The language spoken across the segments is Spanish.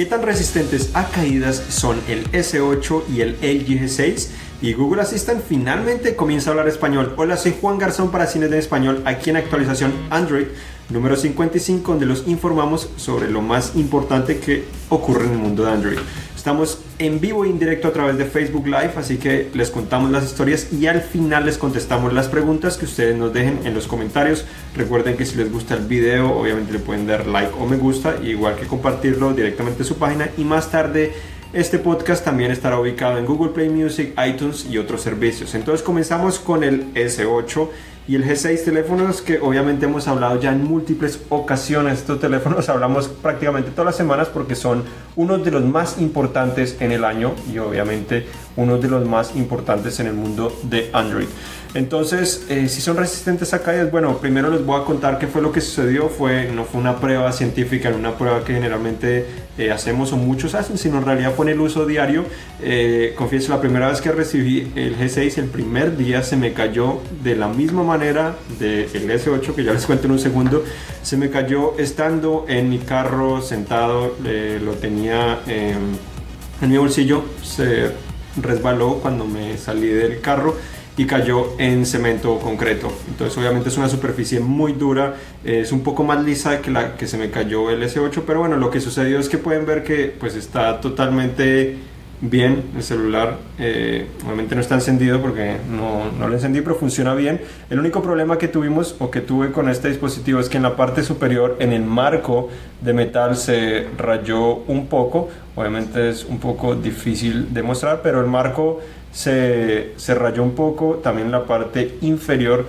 ¿Qué tan resistentes a caídas son el S8 y el LG G6? Y Google Assistant finalmente comienza a hablar español. Hola, soy Juan Garzón para Cines de Español, aquí en actualización Android número 55, donde los informamos sobre lo más importante que ocurre en el mundo de Android. Estamos en vivo e indirecto a través de Facebook Live, así que les contamos las historias y al final les contestamos las preguntas que ustedes nos dejen en los comentarios. Recuerden que si les gusta el video, obviamente le pueden dar like o me gusta, igual que compartirlo directamente en su página y más tarde este podcast también estará ubicado en Google Play Music, iTunes y otros servicios. Entonces comenzamos con el S8 y el G6 teléfonos que obviamente hemos hablado ya en múltiples ocasiones. Estos teléfonos hablamos prácticamente todas las semanas porque son uno de los más importantes en el año y obviamente uno de los más importantes en el mundo de Android. Entonces, eh, si son resistentes a caídas, bueno, primero les voy a contar qué fue lo que sucedió. Fue, no fue una prueba científica, una prueba que generalmente eh, hacemos o muchos hacen, sino en realidad fue en el uso diario. Eh, confieso, la primera vez que recibí el G6, el primer día se me cayó de la misma manera del S8, que ya les cuento en un segundo. Se me cayó estando en mi carro sentado, lo tenía en mi bolsillo, se resbaló cuando me salí del carro y cayó en cemento concreto. Entonces obviamente es una superficie muy dura, es un poco más lisa que la que se me cayó el S8, pero bueno, lo que sucedió es que pueden ver que pues está totalmente bien el celular. Eh, obviamente no está encendido porque no, no, lo encendí, pero funciona bien. El único problema que tuvimos o que tuve con este dispositivo es que en la parte superior, en el marco de metal, se rayó un poco. Obviamente es un poco difícil de mostrar, pero el marco se, se rayó un poco, también la parte inferior,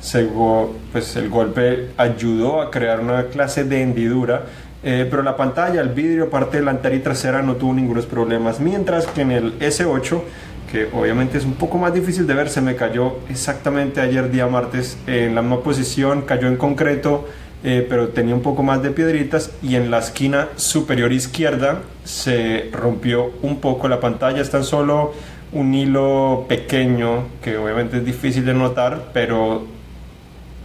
se, pues el golpe ayudó a crear una clase de hendidura, eh, pero la pantalla, el vidrio, parte delantera y trasera no tuvo ningunos problemas, mientras que en el S8 que obviamente es un poco más difícil de ver, se me cayó exactamente ayer día martes en la misma posición, cayó en concreto, eh, pero tenía un poco más de piedritas y en la esquina superior izquierda se rompió un poco la pantalla, están solo un hilo pequeño que obviamente es difícil de notar, pero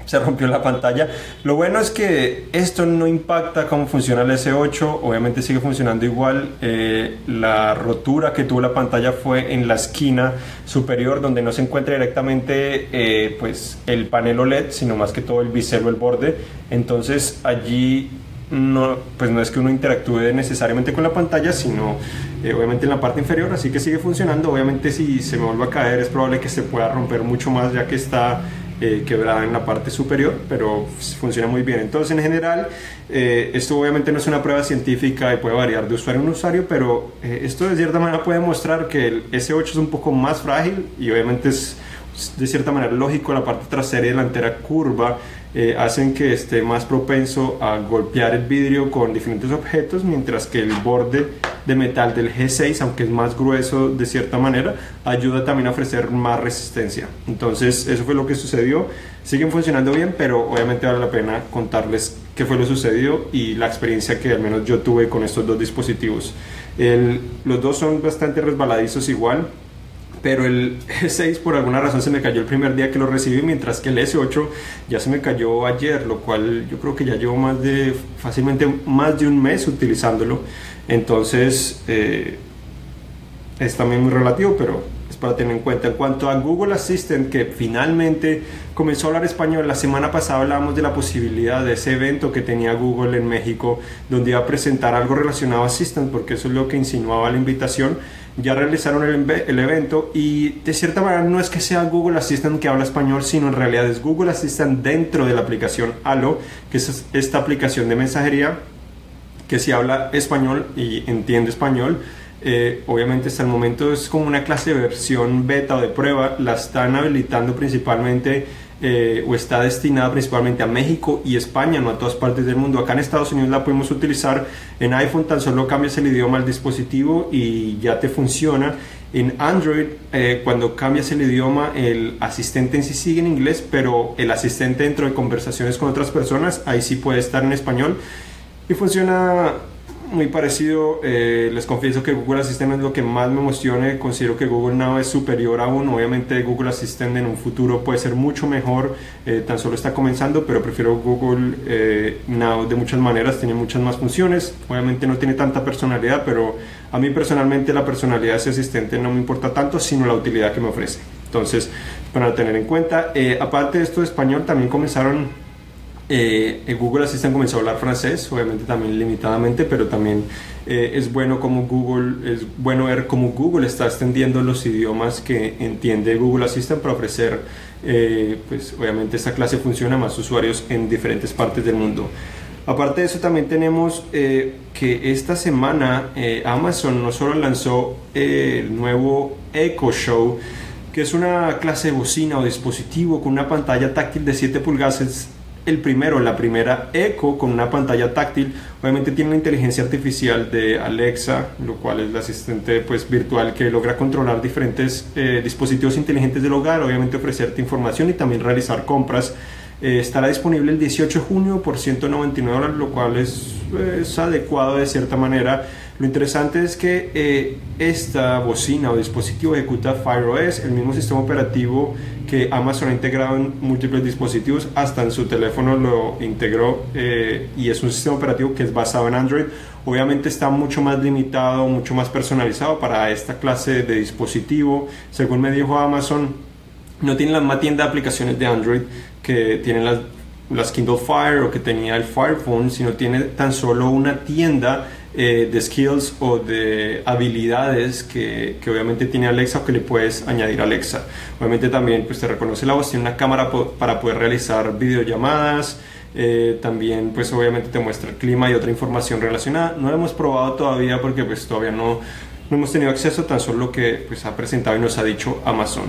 se rompió la pantalla. Lo bueno es que esto no impacta cómo funciona el S8, obviamente sigue funcionando igual. Eh, la rotura que tuvo la pantalla fue en la esquina superior donde no se encuentra directamente eh, pues el panel OLED, sino más que todo el bisel o el borde. Entonces allí no, pues no es que uno interactúe necesariamente con la pantalla, sino eh, obviamente en la parte inferior, así que sigue funcionando. Obviamente si se me vuelve a caer es probable que se pueda romper mucho más ya que está eh, quebrada en la parte superior, pero funciona muy bien. Entonces en general, eh, esto obviamente no es una prueba científica y puede variar de usuario en usuario, pero esto de cierta manera puede mostrar que el S8 es un poco más frágil y obviamente es de cierta manera lógico la parte trasera y delantera curva eh, hacen que esté más propenso a golpear el vidrio con diferentes objetos, mientras que el borde de metal del G6, aunque es más grueso de cierta manera, ayuda también a ofrecer más resistencia. Entonces, eso fue lo que sucedió. Siguen funcionando bien, pero obviamente vale la pena contarles qué fue lo sucedido y la experiencia que al menos yo tuve con estos dos dispositivos. los dos son bastante resbaladizos igual, pero el S6 por alguna razón se me cayó el primer día que lo recibí, mientras que el S8 ya se me cayó ayer, lo cual yo creo que ya llevo más de, fácilmente más de un mes utilizándolo. Entonces, eh, es también muy relativo, pero es para tener en cuenta. En cuanto a Google Assistant, que finalmente comenzó a hablar español, la semana pasada hablábamos de la posibilidad de ese evento que tenía Google en México, donde iba a presentar algo relacionado a Assistant, porque eso es lo que insinuaba la invitación ya realizaron el, evento y de cierta manera no es que sea Google Assistant que habla español, sino en realidad es Google Assistant dentro de la aplicación Allo, que es esta aplicación de mensajería que si habla español y entiende español, eh, obviamente hasta el momento es como una clase de versión beta o de prueba, la están habilitando principalmente eh, o está destinada principalmente a México y España, no a todas partes del mundo. Acá en Estados Unidos la podemos utilizar en iPhone, tan solo cambias el idioma al dispositivo y ya te funciona. En Android, eh, cuando cambias el idioma, el asistente en sí sigue en inglés, pero el asistente dentro de conversaciones con otras personas, ahí sí puede estar en español y funciona muy parecido. Eh, les confieso que Google Assistant es lo que más me emociona. Considero que Google Now es superior aún. Obviamente Google Assistant en un futuro puede ser mucho mejor. Eh, tan solo está comenzando, pero prefiero Google eh, Now de muchas maneras. Tiene muchas más funciones. Obviamente no tiene tanta personalidad, pero a mí personalmente la personalidad de ese asistente no me importa tanto, sino la utilidad que me ofrece. Entonces, para tener en cuenta. aparte de esto de español, también comenzaron eh, Google Assistant comenzó a hablar francés, obviamente también limitadamente, pero también eh, es bueno como Google, es bueno ver cómo Google está extendiendo los idiomas que entiende Google Assistant para ofrecer, eh, pues obviamente esta clase funciona a más usuarios en diferentes partes del mundo. Aparte de eso también tenemos que esta semana Amazon no solo lanzó el nuevo Echo Show, que es una clase de bocina o dispositivo con una pantalla táctil de 7 pulgadas el primero, la primera Echo con una pantalla táctil. Obviamente tiene una inteligencia artificial de Alexa, lo cual es el asistente pues, virtual que logra controlar diferentes eh, dispositivos inteligentes del hogar, obviamente ofrecerte información y también realizar compras. Eh, estará disponible el 18 de junio por 199 dólares, lo cual es, es adecuado de cierta manera lo interesante es que eh, esta bocina o dispositivo ejecuta Fire OS, el mismo sistema operativo que Amazon ha integrado en múltiples dispositivos, hasta en su teléfono lo integró eh, y es un sistema operativo que es basado en Android. Obviamente está mucho más limitado, mucho más personalizado para esta clase de dispositivo. Según me dijo Amazon, no tiene la misma tienda de aplicaciones de Android que tienen las, las Kindle Fire o que tenía el Fire Phone, sino tiene tan solo una tienda eh, de skills o de habilidades que, que, obviamente tiene Alexa o que le puedes añadir a Alexa. Obviamente también pues te reconoce la voz, tiene una cámara para poder realizar videollamadas, eh, también pues obviamente te muestra el clima y otra información relacionada. No lo hemos probado todavía porque pues todavía no, no hemos tenido acceso tan solo lo que pues, ha presentado y nos ha dicho Amazon.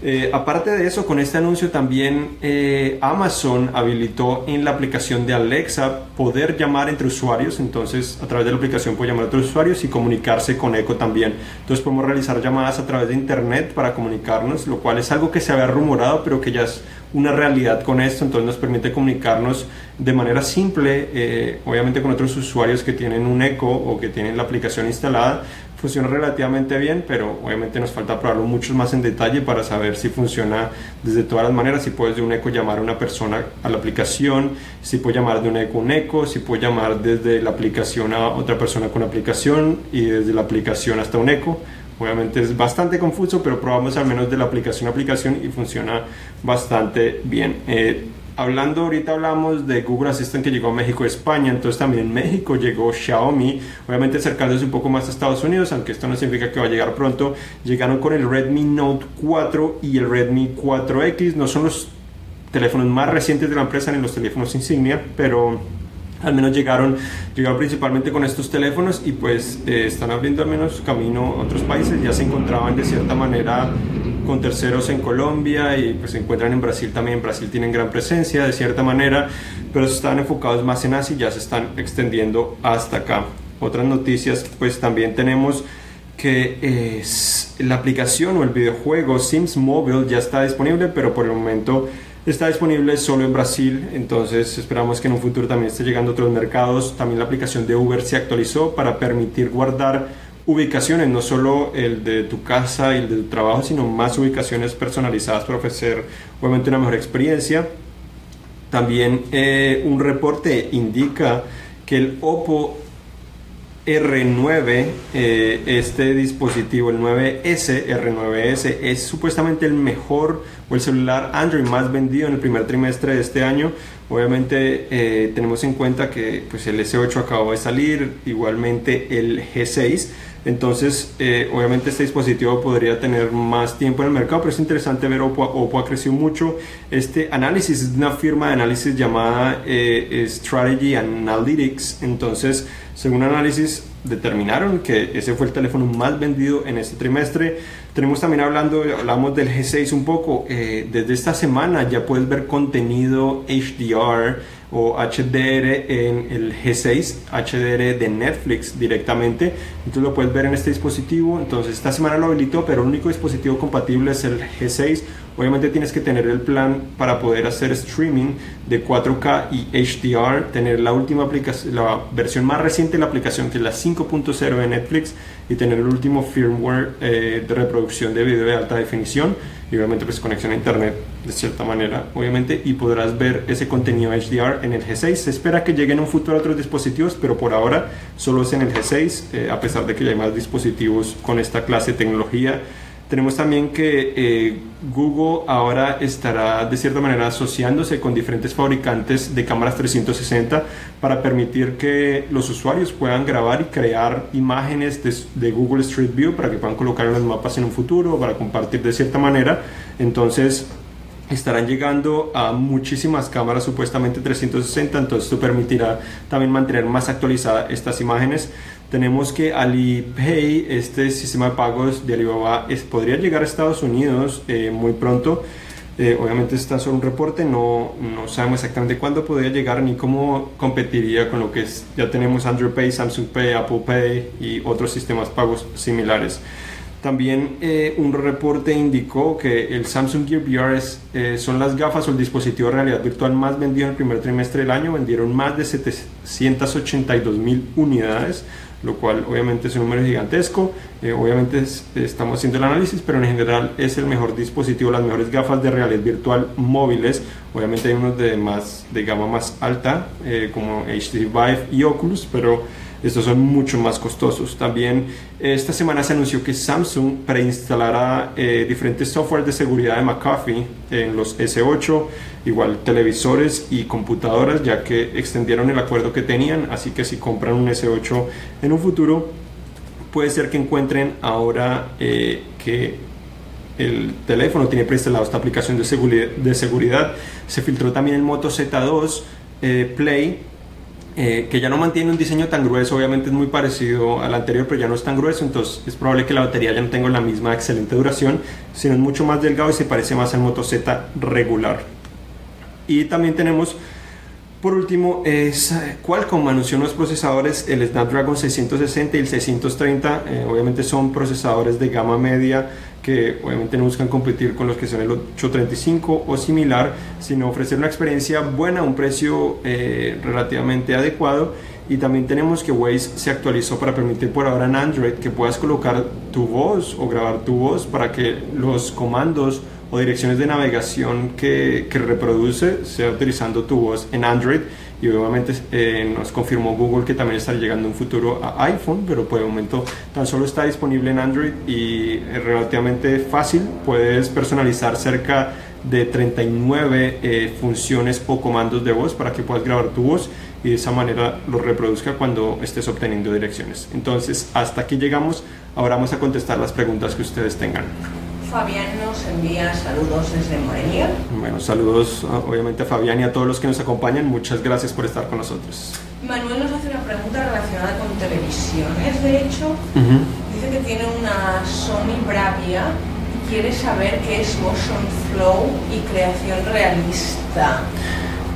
Eh, aparte de eso, con este anuncio también eh, Amazon habilitó en la aplicación de Alexa poder llamar entre usuarios. Entonces, a través de la aplicación puede llamar a otros usuarios y comunicarse con Echo también. Entonces, podemos realizar llamadas a través de Internet para comunicarnos, lo cual es algo que se había rumorado, pero que ya es una realidad con esto. Entonces, nos permite comunicarnos de manera simple, eh, obviamente con otros usuarios que tienen un Echo o que tienen la aplicación instalada funciona relativamente bien, pero obviamente nos falta probarlo mucho más en detalle para saber si funciona desde todas las maneras, si puedes de un eco llamar a una persona a la aplicación, si puedo llamar de un eco a un eco, si puedo llamar desde la aplicación a otra persona con aplicación y desde la aplicación hasta un eco. Obviamente es bastante confuso, pero probamos al menos de la aplicación a aplicación y funciona bastante bien. Eh, hablando ahorita hablamos de Google Assistant que llegó a México y España, entonces también en México llegó Xiaomi, obviamente acercándose un poco más a Estados Unidos, aunque esto no significa que va a llegar pronto, llegaron con el Redmi Note 4 y el Redmi 4X, no son los teléfonos más recientes de la empresa ni los teléfonos insignia, pero al menos llegaron, llegaron principalmente con estos teléfonos y pues eh, están abriendo al menos camino a otros países, ya se encontraban de cierta manera con terceros en Colombia y pues se encuentran en Brasil también. En Brasil tienen gran presencia de cierta manera, pero están enfocados más en Asia y ya se están extendiendo hasta acá. Otras noticias, pues también tenemos que la aplicación o el videojuego Sims Mobile ya está disponible, pero por el momento está disponible solo en Brasil, entonces esperamos que en un futuro también esté llegando a otros mercados. También la aplicación de Uber se actualizó para permitir guardar ubicaciones, no solo el de tu casa y el de tu trabajo, sino más ubicaciones personalizadas para ofrecer obviamente una mejor experiencia. También eh, un reporte indica que el Oppo R9, eh, este dispositivo, el 9S, R9S, es supuestamente el mejor o el celular Android más vendido en el primer trimestre de este año. Obviamente eh, tenemos en cuenta que pues, el S8 acabó de salir, igualmente el G6 entonces, eh, obviamente este dispositivo podría tener más tiempo en el mercado, pero es interesante ver Oppo, Oppo ha crecido mucho. Este análisis es una firma de análisis llamada eh, Strategy Analytics. Entonces, según análisis, determinaron que ese fue el teléfono más vendido en este trimestre. Tenemos también hablando, hablamos del G6 un poco. Eh, desde esta semana ya puedes ver contenido HDR o HDR en el G6, HDR de Netflix directamente. Entonces lo puedes ver en este dispositivo. Entonces esta semana lo habilitó, pero el único dispositivo compatible es el G6. Obviamente tienes que tener el plan para poder hacer streaming de 4K y HDR, tener la última aplicación, la versión más reciente de la aplicación que es la 5.0 de Netflix y tener el último firmware eh, de reproducción de video de alta definición y obviamente pues conexión a internet de cierta manera obviamente y podrás ver ese contenido HDR en el G6 se espera que lleguen en un futuro otros dispositivos pero por ahora solo es en el G6 eh, a pesar de que ya hay más dispositivos con esta clase de tecnología tenemos también que eh, Google ahora estará de cierta manera asociándose con diferentes fabricantes de cámaras 360 para permitir que los usuarios puedan grabar y crear imágenes de, Google Street View para que puedan colocar en los mapas en un futuro, para compartir de cierta manera. Entonces, estarán llegando a muchísimas cámaras supuestamente 360 entonces esto permitirá también mantener más actualizadas estas imágenes tenemos que Alipay, este sistema de pagos de Alibaba, es, podría llegar a Estados Unidos eh, muy pronto. Eh, obviamente está solo un reporte, no, no sabemos exactamente cuándo podría llegar ni cómo competiría con lo que es, ya tenemos Android Pay, Samsung Pay, Apple Pay y otros sistemas pagos similares. También eh, un reporte indicó que el Samsung Gear VR son las gafas o el dispositivo de realidad virtual más vendido en el primer trimestre del año. Vendieron más de 782 mil unidades lo cual obviamente es un número gigantesco. Eh, obviamente estamos haciendo el análisis, pero en general es el mejor dispositivo, las mejores gafas de realidad virtual móviles. Obviamente hay unos de, más, de gama más alta, eh, como HTC Vive y Oculus, pero estos son mucho más costosos. También esta semana se anunció que Samsung preinstalará eh, diferentes software de seguridad de McAfee en los S8, igual televisores y computadoras, ya que extendieron el acuerdo que tenían. Así que si compran un S8 en un futuro, puede ser que encuentren ahora eh, que el teléfono tiene preinstalado esta aplicación de seguridad. Se filtró también el Moto Z2 eh, Play eh, que ya no mantiene un diseño tan grueso, obviamente es muy parecido al anterior, pero ya no es tan grueso, entonces es probable que la batería ya no tenga la misma excelente duración, sino es mucho más delgado y se parece más al Moto Z regular. Y también tenemos, por último, es Qualcomm anunció unos procesadores, el Snapdragon 660 y el 630, eh, obviamente son procesadores de gama media que obviamente no buscan competir con los que son el 835 o similar, sino ofrecer una experiencia buena a un precio eh, relativamente adecuado. Y también tenemos que Waze se actualizó para permitir por ahora en Android que puedas colocar tu voz o grabar tu voz para que los comandos o direcciones de navegación que, reproduce sea utilizando tu voz en Android y obviamente eh, nos confirmó Google que también está llegando un futuro a iPhone, pero por el momento tan solo está disponible en Android y es relativamente fácil, puedes personalizar cerca de 39 eh, funciones o comandos de voz para que puedas grabar tu voz y de esa manera lo reproduzca cuando estés obteniendo direcciones. Entonces, hasta aquí llegamos, ahora vamos a contestar las preguntas que ustedes tengan. Fabián nos envía saludos desde Morelia. Bueno, saludos obviamente a Fabián y a todos los que nos acompañan. Muchas gracias por estar con nosotros. Manuel nos hace una pregunta relacionada con televisiones, de hecho. Dice que tiene una Sony Bravia y quiere saber qué es motion flow y creación realista.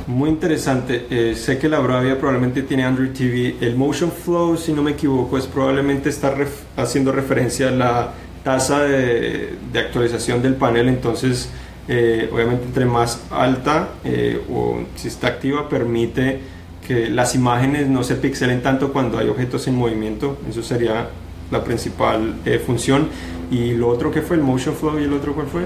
Muy interesante. Eh, sé que la Bravia probablemente tiene Android TV. El Motion Flow, si no me equivoco, es probablemente está haciendo referencia a la tasa de, actualización del panel, entonces eh, obviamente entre más alta eh, o si está activa permite que las imágenes no se pixelen tanto cuando hay objetos en movimiento, eso sería la principal eh, función. Y lo otro que fue el motion flow y el otro cuál fue?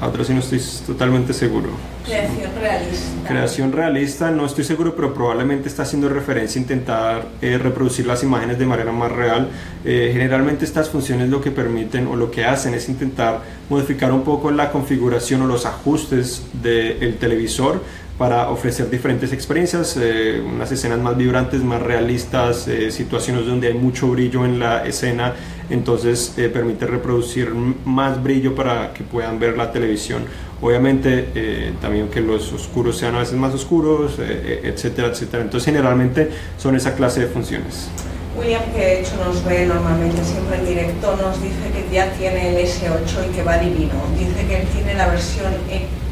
Otro sí no estoy totalmente seguro. Creación realista. Creación realista, no estoy seguro, pero probablemente está haciendo referencia a intentar eh, reproducir las imágenes de manera más real. Eh, generalmente estas funciones lo que permiten o lo que hacen es intentar modificar un poco la configuración o los ajustes del televisor para ofrecer diferentes experiencias, eh, unas escenas más vibrantes, más realistas, eh, situaciones donde hay mucho brillo en la escena, entonces eh, permite reproducir más brillo para que puedan ver la televisión. Obviamente también que los oscuros sean a veces más oscuros, etcétera, etcétera. Entonces generalmente son esa clase de funciones. William, que de hecho nos ve normalmente siempre en directo, nos dice que ya tiene el S8 y que va divino. Dice que él tiene la versión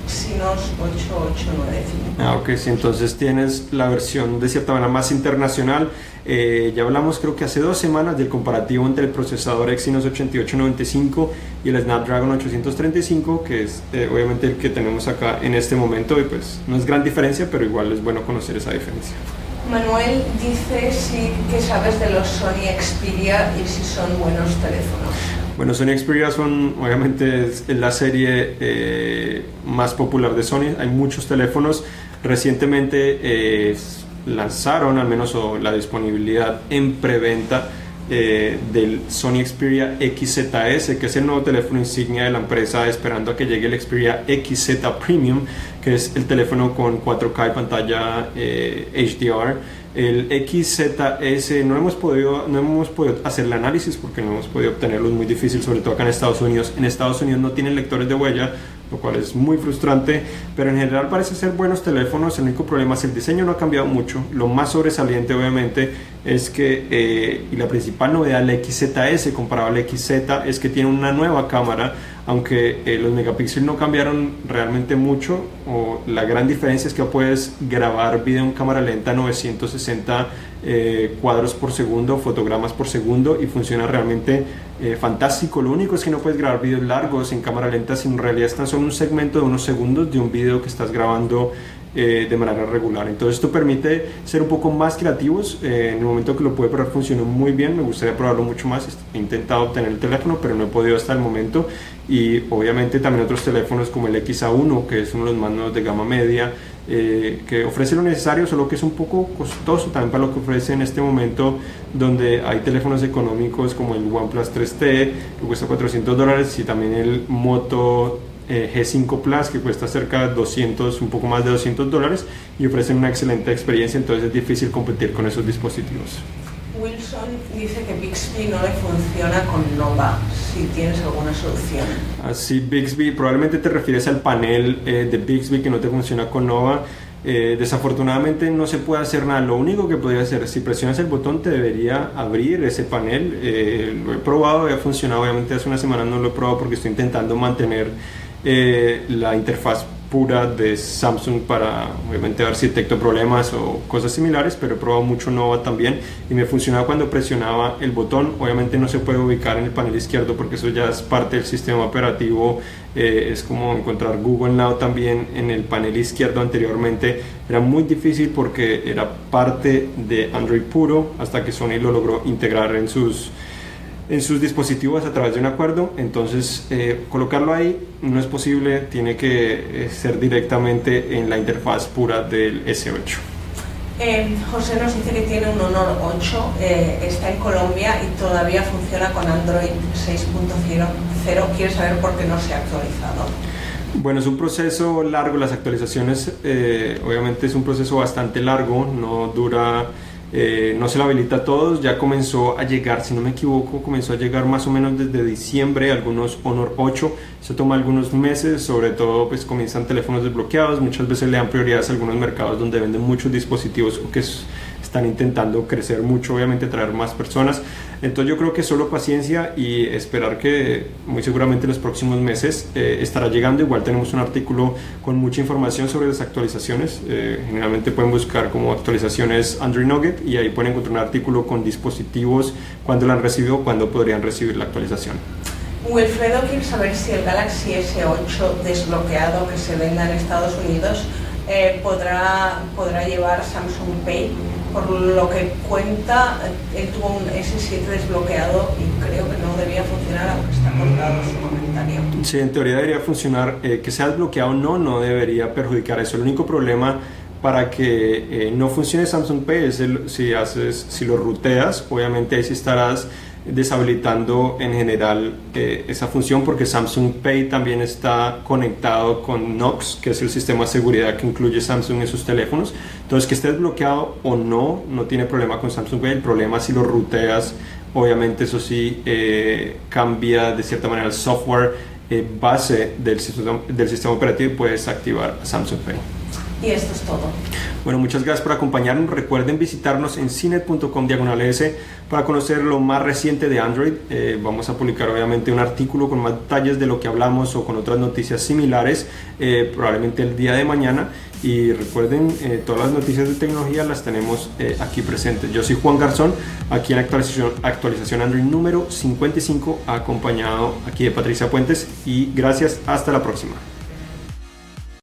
Exynos 8895. Ah, ok, sí, entonces tienes la versión de cierta manera más internacional. Eh, ya hablamos creo que hace dos semanas del comparativo entre el procesador Exynos 8895 y el Snapdragon 835, que es eh, obviamente el que tenemos acá en este momento y pues no es gran diferencia, pero igual es bueno conocer esa diferencia. Manuel dice si que sabes de los Sony Xperia y si son buenos teléfonos. Bueno, Sony Xperia son, obviamente, es la serie eh, más popular de Sony. Hay muchos teléfonos. Recientemente eh, lanzaron, al menos la disponibilidad en preventa eh, del Sony Xperia XZS, que es el nuevo teléfono insignia de la empresa, esperando a que llegue el Xperia XZ Premium, que es el teléfono con 4K y pantalla HDR el XZS no hemos podido no hemos podido hacer el análisis porque no hemos podido obtenerlo es muy difícil sobre todo acá en Estados Unidos. En Estados Unidos no tienen lectores de huella lo cual es muy frustrante pero en general parece ser buenos teléfonos. El único problema es el diseño no ha cambiado mucho. Lo más sobresaliente obviamente es que eh, y la principal novedad del XZS comparado al XZ es que tiene una nueva cámara aunque eh, los megapíxeles no cambiaron realmente mucho, la gran diferencia es que puedes grabar video en cámara lenta a 960 eh, cuadros por segundo, fotogramas por segundo y funciona realmente eh, fantástico. Lo único es que no puedes grabar videos largos en cámara lenta, sino en realidad están solo un segmento de unos segundos de un video que estás grabando eh, de manera regular. Entonces esto permite ser un poco más creativos. Eh, en el momento que lo pude probar funcionó muy bien, me gustaría probarlo mucho más. He intentado obtener el teléfono, pero no he podido hasta el momento. Y obviamente también otros teléfonos como el XA1, que es uno de los más nuevos de gama media, eh, que ofrece lo necesario, solo que es un poco costoso también para lo que ofrece en este momento, donde hay teléfonos económicos como el OnePlus 3T, que cuesta 400 dólares, y también el Moto eh, G5 Plus que cuesta cerca de 200, un poco más de 200 dólares y ofrecen una excelente experiencia, entonces es difícil competir con esos dispositivos. Wilson dice que Bixby no le funciona con Nova, si tienes alguna solución. Así, Bixby, probablemente te refieres al panel eh, de Bixby que no te funciona con Nova. Eh, desafortunadamente no se puede hacer nada. Lo único que podría hacer, si presionas el botón, te debería abrir ese panel. lo he probado, ha funcionado. Obviamente hace una semana no lo he probado porque estoy intentando mantener eh, la interfaz pura de Samsung para obviamente ver si detecto problemas o cosas similares, pero he probado mucho Nova también y me funcionaba cuando presionaba el botón. Obviamente no se puede ubicar en el panel izquierdo porque eso ya es parte del sistema operativo. Eh, es como encontrar Google Now también en el panel izquierdo anteriormente. Era muy difícil porque era parte de Android puro hasta que Sony lo logró integrar en sus en sus dispositivos a través de un acuerdo, entonces eh, colocarlo ahí no es posible, tiene que eh, ser directamente en la interfaz pura del S8. Eh, José nos dice que tiene un Honor 8, está en Colombia y todavía funciona con Android 6.0. Quiere saber por qué no se ha actualizado. Bueno, es un proceso largo, las actualizaciones obviamente es un proceso bastante largo, no dura eh, no se lo habilita a todos, ya comenzó a llegar, si no me equivoco, comenzó a llegar más o menos desde diciembre, algunos Honor 8, se toma algunos meses, sobre todo pues comienzan teléfonos desbloqueados, muchas veces le dan prioridades a algunos mercados donde venden muchos dispositivos o que están intentando crecer mucho, obviamente traer más personas. Entonces yo creo que solo paciencia y esperar que muy seguramente en los próximos meses eh, estará llegando. Igual tenemos un artículo con mucha información sobre las actualizaciones. Eh, generalmente pueden buscar como actualizaciones Android Nugget y ahí pueden encontrar un artículo con dispositivos, cuándo la han recibido, cuándo podrían recibir la actualización. Wilfredo quiere saber si el Galaxy S8 desbloqueado que se venda en Estados Unidos eh, podrá, podrá llevar Samsung Pay por lo que cuenta, él tuvo un S7 desbloqueado y creo que no debía funcionar, aunque está colgado su comentario. Sí, en teoría debería funcionar. Eh, que sea desbloqueado o no, no debería perjudicar eso. El único problema para que eh, no funcione Samsung Pay es si, haces, si lo ruteas, obviamente ahí sí estarás deshabilitando en general eh, esa función porque Samsung Pay también está conectado con Knox, que es el sistema de seguridad que incluye Samsung en sus teléfonos. Entonces, que esté desbloqueado o no, no tiene problema con Samsung Pay. El problema si lo ruteas, obviamente eso sí eh, cambia de cierta manera el software eh, base del sistema, del sistema operativo y puedes activar Samsung Pay. Y esto es todo. Bueno, muchas gracias por acompañarnos. Recuerden visitarnos en cinet.com diagonal para conocer lo más reciente de Android. Eh, vamos a publicar obviamente un artículo con más detalles de lo que hablamos o con otras noticias similares, eh, probablemente el día de mañana. Y recuerden, eh, todas las noticias de tecnología las tenemos aquí presentes. Yo soy Juan Garzón, aquí en actualización, actualización Android número 55, acompañado aquí de Patricia Puentes. Y gracias, hasta la próxima.